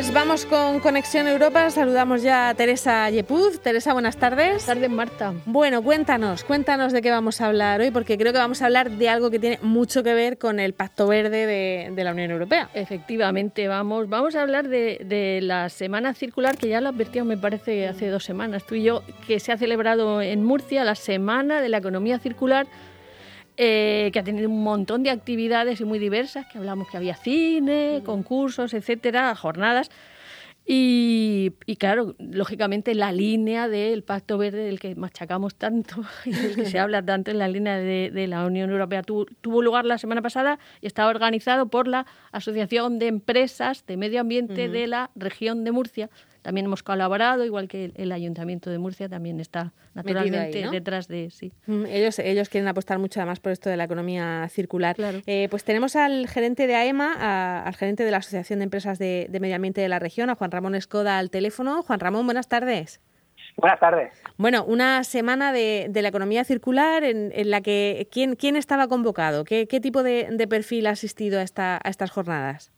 Pues vamos con Conexión Europa. Saludamos ya a Teresa Yepuz. Teresa, buenas tardes. Buenas tardes, Marta. Bueno, cuéntanos, cuéntanos de qué vamos a hablar hoy, porque creo que vamos a hablar de algo que tiene mucho que ver con el Pacto Verde de, la Unión Europea. Efectivamente, vamos, vamos a hablar de, la Semana Circular, que ya lo advertíamos, me parece, hace dos semanas, tú y yo, que se ha celebrado en Murcia la Semana de la Economía Circular eh, que ha tenido un montón de actividades y muy diversas, que hablamos que había cine, concursos, etcétera, jornadas. Y, claro, lógicamente la línea del Pacto Verde del que machacamos tanto y del que se habla tanto en la línea de, la Unión Europea tuvo lugar la semana pasada y estaba organizado por la Asociación de Empresas de Medio Ambiente de la región de Murcia, también hemos colaborado, igual que el, Ayuntamiento de Murcia también está naturalmente detrás de sí. Mm, ellos, ellos quieren apostar mucho además por esto de la economía circular. Eh, pues tenemos al gerente de AEMA, al gerente de la Asociación de Empresas de, Medio Ambiente de la región, a Juan Ramón Escoda al teléfono. Juan Ramón, buenas tardes. Buenas tardes. Bueno, una semana de, la economía circular en, la que ¿quién, quién estaba convocado? ¿Qué, qué tipo de, perfil ha asistido a, esta, a estas jornadas?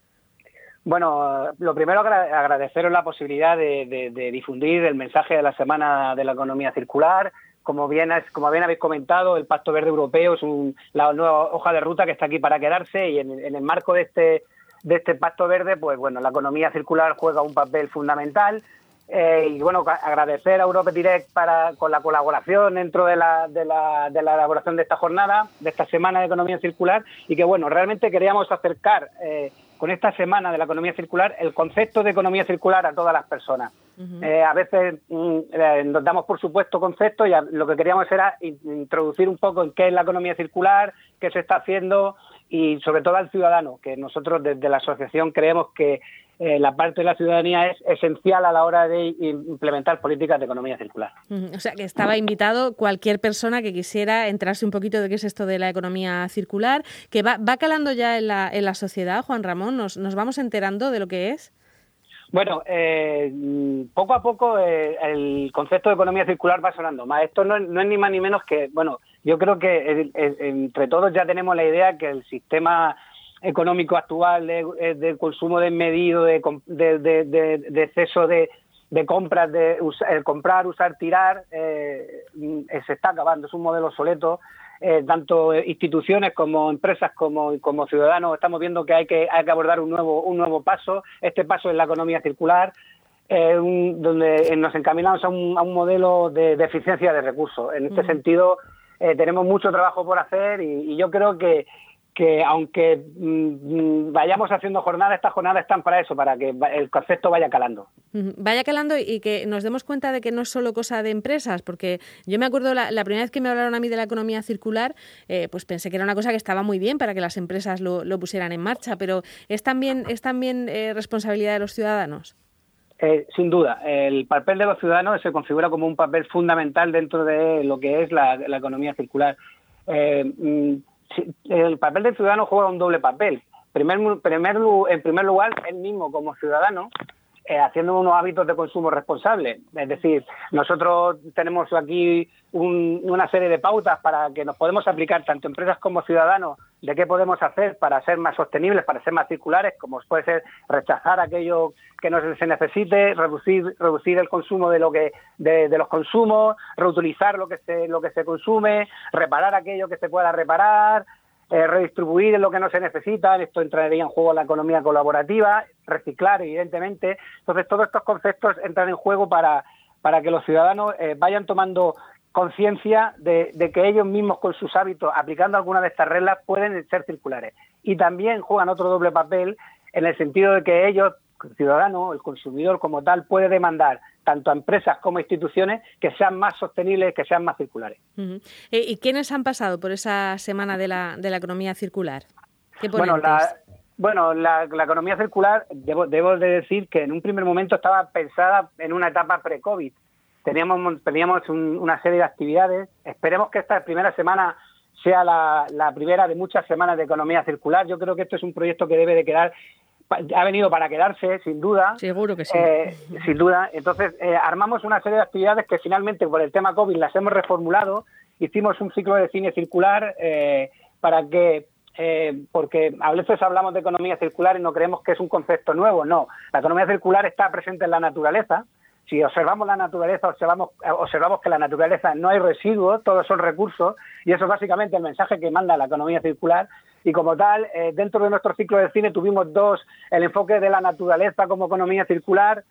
Bueno, lo primero agradeceros la posibilidad de, difundir el mensaje de la Semana de la Economía Circular. Como bien, como bien habéis comentado, el Pacto Verde Europeo es la nueva hoja de ruta que está aquí para quedarse y en, el marco de este, de este Pacto Verde, pues bueno, la economía circular juega un papel fundamental. Eh, y bueno, agradecer a Europe Direct para, con la colaboración dentro de la, de, la, de la elaboración de esta jornada, de esta semana de economía circular, y que bueno, realmente queríamos acercar eh, con esta semana de la economía circular el concepto de economía circular a todas las personas. Eh, a veces mm, eh, nos damos por supuesto conceptos y lo que queríamos era introducir un poco en qué es la economía circular, qué se está haciendo y sobre todo al ciudadano, que nosotros desde la asociación creemos que eh, la parte de la ciudadanía es esencial a la hora de implementar políticas de economía circular. O sea, que estaba invitado cualquier persona que quisiera entrarse un poquito de qué es esto de la economía circular, que va, va calando ya en la, en la sociedad, Juan Ramón, ¿nos, nos vamos enterando de lo que es? Bueno, eh, poco a poco eh, el concepto de economía circular va sonando más. Esto no, no, es ni más ni menos que, bueno, yo creo que entre todos ya tenemos la idea que el sistema económico actual de, eh, consumo desmedido, de, de, exceso de, compras, de comprar, usar, tirar, eh, se está acabando. Es un modelo obsoleto. Eh, tanto instituciones como empresas como, como ciudadanos estamos viendo que hay que, hay que abordar un nuevo, un nuevo paso. Este paso es la economía circular. donde nos encaminamos a un, a un modelo de, eficiencia de recursos. En este sentido, tenemos mucho trabajo por hacer y yo creo que, que aunque mm, vayamos haciendo jornadas, estas jornadas están para eso, para que el concepto vaya calando. Vaya calando y que nos demos cuenta de que no es solo cosa de empresas, porque yo me acuerdo la, primera vez que me hablaron a mí de la economía circular, eh, pues pensé que era una cosa que estaba muy bien para que las empresas lo, pusieran en marcha, pero ¿es también, es también eh, responsabilidad de los ciudadanos? Eh, sin duda, el papel de los ciudadanos se configura como un papel fundamental dentro de lo que es la, economía circular. Mm, el papel del ciudadano juega un doble papel. Primer, en primer lugar, él mismo como ciudadano, eh, haciendo unos hábitos de consumo responsables. Es decir, nosotros tenemos aquí una serie de pautas para que nos podemos aplicar tanto empresas como ciudadanos de qué podemos hacer para ser más sostenibles, para ser más circulares, como puede ser rechazar aquello que no se necesite, reducir, reducir el consumo de lo que de, de los consumos, reutilizar lo que se lo que se consume, reparar aquello que se pueda reparar, eh, redistribuir lo que no se necesita, esto entraría en juego la economía colaborativa, reciclar, evidentemente. Entonces, todos estos conceptos entran en juego para, para que los ciudadanos eh, vayan tomando conciencia de, que ellos mismos con sus hábitos, aplicando alguna de estas reglas, pueden ser circulares. Y también juegan otro doble papel en el sentido de que ellos, el ciudadano, el consumidor como tal, puede demandar tanto a empresas como a instituciones que sean más sostenibles, que sean más circulares. Eh, ¿Y quiénes han pasado por esa semana de la, de la economía circular? bueno, la, bueno, la, economía circular, debo, debo de decir que en un primer momento estaba pensada en una etapa pre-COVID. Teníamos, teníamos una serie de actividades. Esperemos que esta primera semana sea la, la, primera de muchas semanas de economía circular. Yo creo que esto es un proyecto que debe de quedar ha venido para quedarse, sin duda. Seguro que sí. Eh, sin duda. Entonces, eh, armamos una serie de actividades que finalmente, por el tema COVID, las hemos reformulado. Hicimos un ciclo de cine circular eh, para que eh, porque a veces hablamos de economía circular y no creemos que es un concepto nuevo. No, la economía circular está presente en la naturaleza. Si observamos la naturaleza, observamos, observamos que la naturaleza no hay residuos, todos son recursos, y eso es básicamente el mensaje que manda la economía circular. Y como tal, eh, dentro de nuestro ciclo de cine tuvimos dos, el enfoque de la naturaleza como economía circular,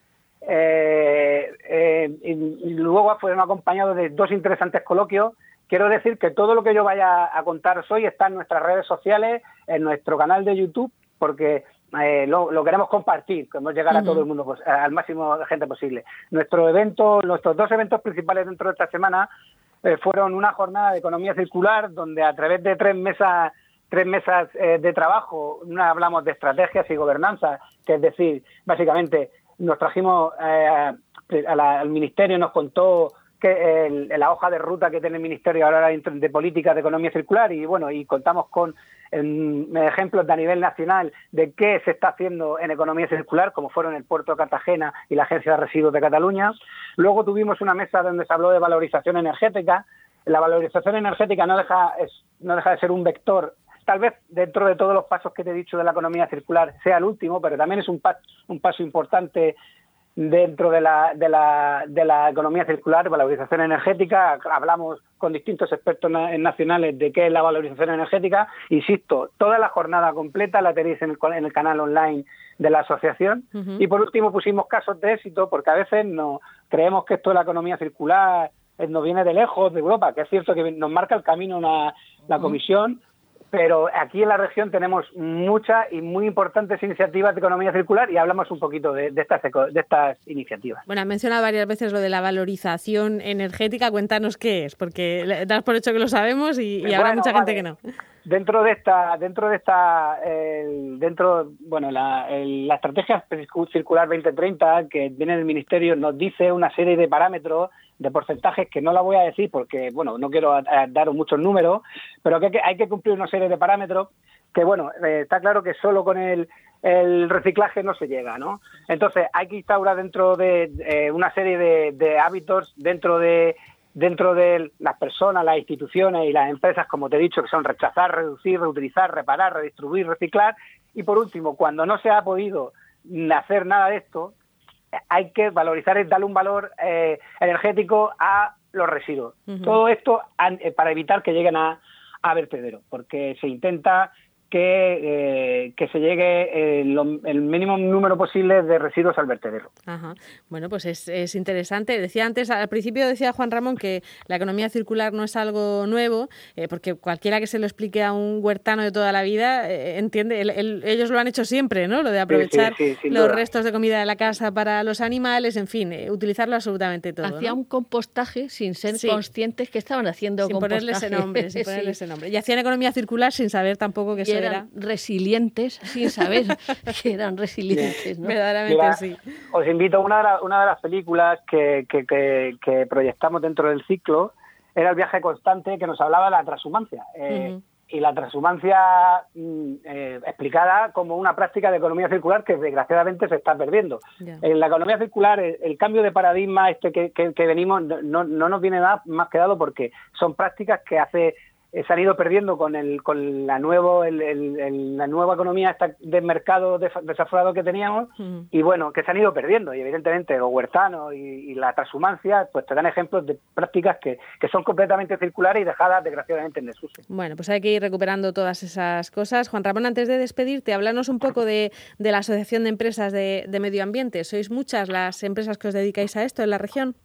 eh, eh, y, luego fueron acompañados de dos interesantes coloquios. Quiero decir que todo lo que yo vaya a contaros hoy está en nuestras redes sociales, en nuestro canal de YouTube, porque eh, lo, queremos compartir, queremos llegar a todo el mundo, pues, al máximo de gente posible. Nuestro evento, nuestros dos eventos principales dentro de esta semana eh, fueron una jornada de economía circular, donde a través de tres mesas tres mesas eh, de trabajo, una hablamos de estrategias y gobernanza, que es decir, básicamente nos trajimos eh, al ministerio, nos contó que la hoja de ruta que tiene el ministerio ahora de política de economía circular y bueno y contamos con ejemplos de a nivel nacional de qué se está haciendo en economía circular como fueron el puerto de Cartagena y la agencia de residuos de Cataluña. Luego tuvimos una mesa donde se habló de valorización energética. La valorización energética no deja no deja de ser un vector. Tal vez dentro de todos los pasos que te he dicho de la economía circular sea el último, pero también es un, un paso importante dentro de la, de, la, de la economía circular, valorización energética. Hablamos con distintos expertos nacionales de qué es la valorización energética. Insisto, toda la jornada completa la tenéis en el, en el canal online de la asociación. Y por último pusimos casos de éxito, porque a veces no creemos que esto de la economía circular eh, nos viene de lejos, de Europa, que es cierto que nos marca el camino una, la Comisión, pero aquí en la región tenemos muchas y muy importantes iniciativas de economía circular y hablamos un poquito de, estas, de estas iniciativas. Bueno, ha mencionado varias veces lo de la valorización energética. Cuéntanos qué es, porque das por hecho que lo sabemos y, habrá mucha gente que no. Dentro de esta, dentro de esta, dentro, bueno, la, estrategia circular 2030 que viene del ministerio nos dice una serie de parámetros de porcentajes que no la voy a decir porque, bueno, no quiero daros muchos números, pero que hay que cumplir una serie de parámetros que, bueno, eh, está claro que solo con el, el reciclaje no se llega, ¿no? Entonces hay que instaurar dentro de eh, una serie de, hábitos dentro de dentro de las personas, las instituciones y las empresas, como te he dicho, que son rechazar, reducir, reutilizar, reparar, redistribuir, reciclar. Y por último, cuando no se ha podido hacer nada de esto, hay que valorizar y darle un valor eh, energético a los residuos. Todo esto eh, para evitar que lleguen a, a vertedero, porque se intenta que, eh, que se llegue eh, el mínimo número posible de residuos al vertedero. Ajá. Bueno, pues es, es, interesante. Decía antes, al principio decía Juan Ramón que la economía circular no es algo nuevo, eh, porque cualquiera que se lo explique a un huertano de toda la vida entiende, ellos lo han hecho siempre, ¿no? Lo de aprovechar los restos de comida de la casa para los animales, en fin, utilizarlo absolutamente todo. Hacía un compostaje sin ser conscientes que estaban haciendo sin Ponerle ese nombre, sin ponerle ese nombre. Y hacían economía circular sin saber tampoco que eso eran resilientes sin saber que eran resilientes. ¿no? Verdaderamente sí. Os invito a una de, una de las películas que, que, proyectamos dentro del ciclo, era El viaje constante, que nos hablaba de la transhumancia. Eh, y la transhumancia mm, eh, explicada como una práctica de economía circular que desgraciadamente se está perdiendo. En la economía circular, el, cambio de paradigma este que, que, venimos no, no nos viene nada más que dado porque son prácticas que hace eh, se han ido perdiendo con el con la nuevo el, la nueva economía de mercado desaforado que teníamos y bueno que se han ido perdiendo y evidentemente los huertanos y, la transhumancia pues te dan ejemplos de prácticas que, que, son completamente circulares y dejadas desgraciadamente en desuso. Bueno pues hay que ir recuperando todas esas cosas. Juan Ramón antes de despedirte háblanos un poco de, de la asociación de empresas de, de medio ambiente. Sois muchas las empresas que os dedicáis a esto en la región.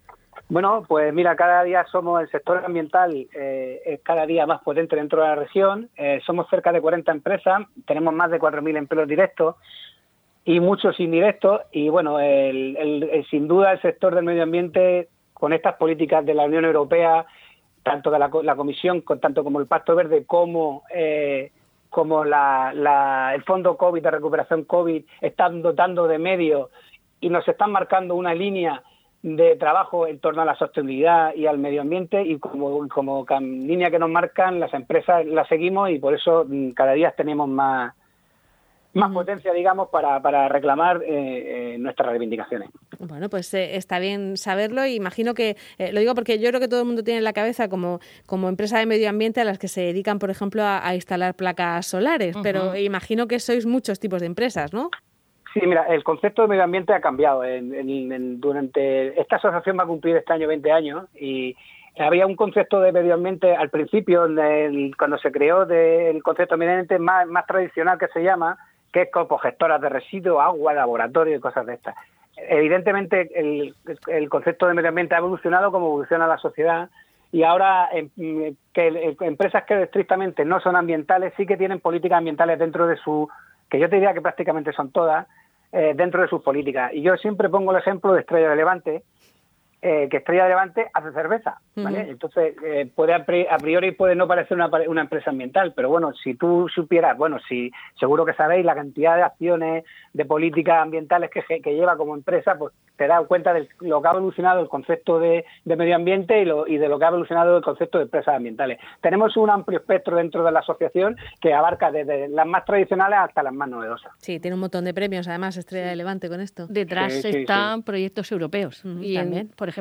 Bueno, pues mira, cada día somos el sector ambiental, eh, es cada día más potente dentro de la región. Eh, somos cerca de 40 empresas, tenemos más de 4.000 empleos directos y muchos indirectos. Y bueno, el, sin duda el sector del medio ambiente, con estas políticas de la Unión Europea, tanto de la, Comisión, tanto como el Pacto Verde, como eh, como la, el Fondo COVID de recuperación COVID, están dotando de medios y nos están marcando una línea de trabajo en torno a la sostenibilidad y al medio ambiente y como, como línea que nos marcan las empresas la seguimos y por eso mm, cada día tenemos más más potencia, digamos, para, para reclamar eh, eh, nuestras reivindicaciones. Bueno, pues eh, está bien saberlo y imagino que, lo digo porque yo creo que todo el mundo tiene en la cabeza como, como empresa de medio ambiente a las que se dedican, por ejemplo, a, instalar placas solares, pero imagino que sois muchos tipos de empresas, ¿no? Sí, mira, el concepto de medio ambiente ha cambiado. durante esta asociación va a cumplir este año 20 años y había un concepto de medio ambiente al principio, cuando se creó del concepto de medio ambiente más, tradicional que se llama, que es como gestoras de residuos, agua, laboratorio y cosas de estas. Evidentemente el, el concepto de medio ambiente ha evolucionado como evoluciona la sociedad y ahora em, que empresas que estrictamente no son ambientales sí que tienen políticas ambientales dentro de su, que yo te diría que prácticamente son todas, eh, dentro de sus políticas. Y yo siempre pongo el ejemplo de Estrella de Levante, eh, que Estrella de Levante hace cerveza, ¿vale? Entonces, eh, puede a priori puede no parecer una, una, empresa ambiental, pero bueno, si tú supieras, bueno, si seguro que sabéis la cantidad de acciones de políticas ambientales que, que lleva como empresa, pues te das cuenta de lo que ha evolucionado el concepto de, medio ambiente y, lo, y, de lo que ha evolucionado el concepto de empresas ambientales. Tenemos un amplio espectro dentro de la asociación que abarca desde las más tradicionales hasta las más novedosas. Sí, tiene un montón de premios, además, Estrella de Levante con esto. Detrás están proyectos europeos. y también. por ejemplo,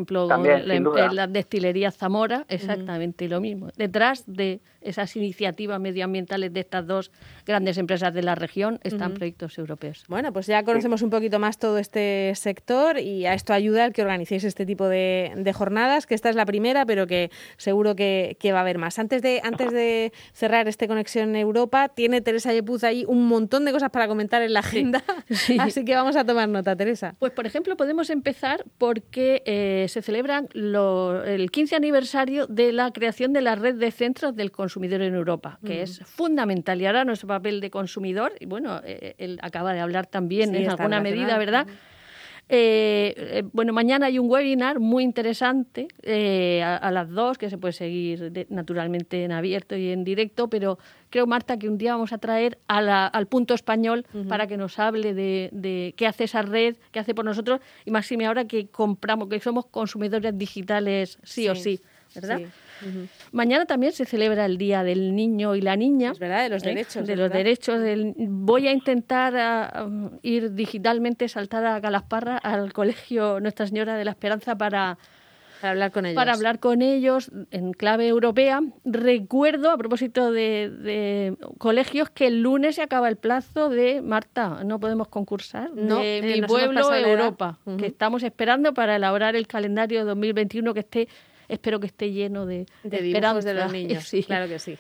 la, destilería Zamora, exactamente lo mismo. Detrás de esas iniciativas medioambientales de estas dos grandes empresas de la región están proyectos europeos. Bueno, pues ya conocemos un poquito más todo este sector y a esto ayuda el que organicéis este tipo de, jornadas, que esta es la primera, pero que seguro que, va a haber más. Antes de, antes de cerrar este Conexión Europa, tiene Teresa Yepuz ahí un montón de cosas para comentar en la agenda, así que vamos a tomar nota, Teresa. Pues, por ejemplo, podemos empezar porque eh, se celebra el 15 aniversario de la creación de la red de centros del consumidor en Europa, que es fundamental. Y ahora nuestro papel de consumidor, y bueno, eh, él acaba de hablar también en alguna medida, ¿verdad? Eh, eh, bueno, mañana hay un webinar muy interesante eh, a, las dos que se puede seguir naturalmente en abierto y en directo, pero creo, Marta, que un día vamos a traer al punto español para que nos hable de, qué hace esa red, qué hace por nosotros y máxime ahora que compramos, que somos consumidores digitales sí, o sí, ¿verdad? Mañana también se celebra el Día del Niño y la Niña. Es verdad, de los ¿eh? derechos. De los derechos. Del... Voy a intentar ah, ir digitalmente, saltar a Galasparra, al colegio Nuestra Señora de la Esperanza para... hablar con ellos. Para hablar con ellos en clave europea. Recuerdo, a propósito de, colegios, que el lunes se acaba el plazo de Marta, no podemos concursar, no, de eh, mi pueblo Europa, que estamos esperando para elaborar el calendario 2021 que esté espero que esté lleno de, de, de de los niños. Sí. Claro que sí.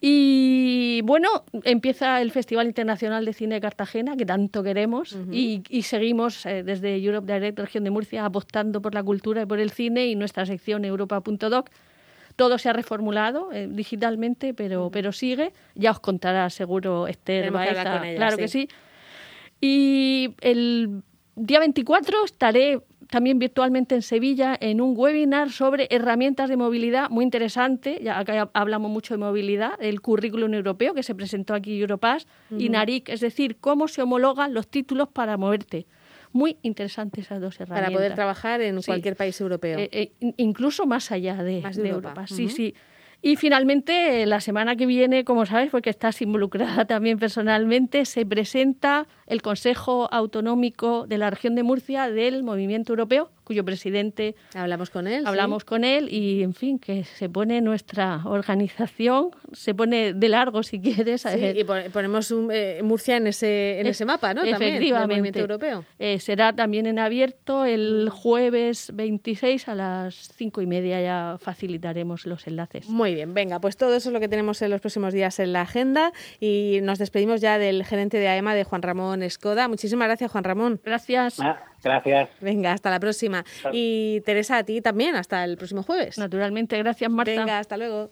Y bueno, empieza el Festival Internacional de Cine de Cartagena, que tanto queremos, y, seguimos eh, desde Europe Direct, región de Murcia, apostando por la cultura y por el cine y nuestra sección europa.doc. Todo se ha reformulado eh, digitalmente, pero, pero sigue. Ya os contará seguro Esther Baeza. claro que sí. Y el día 24 estaré también virtualmente en Sevilla en un webinar sobre herramientas de movilidad muy interesante, ya acá hablamos mucho de movilidad, el currículum europeo que se presentó aquí Europass y NARIC, es decir, cómo se homologan los títulos para moverte. Muy interesantes esas dos herramientas. Para poder trabajar en cualquier país europeo. Eh, eh, incluso más allá de, Europa. Sí, sí. Y finalmente, la semana que viene, como sabes, porque estás involucrada también personalmente, se presenta el Consejo Autonómico de la Región de Murcia del Movimiento Europeo, cuyo presidente... Hablamos con él. Hablamos con él y, en fin, que se pone nuestra organización, se pone de largo si quieres. Sí, y ponemos eh, Murcia en ese, en ese mapa, ¿no? Efectivamente. También, Movimiento Europeo. Eh, será también en abierto el jueves 26 a las cinco y media, ya facilitaremos los enlaces. Muy bien, venga, pues todo eso es lo que tenemos en los próximos días en la agenda y nos despedimos ya del gerente de AEMA, de Juan Ramón Escoda. Muchísimas gracias, Juan Ramón. Gracias. Ah, gracias. Venga, hasta la próxima. Y Teresa, a ti también, hasta el próximo jueves. Naturalmente, gracias, Marta. Venga, hasta luego.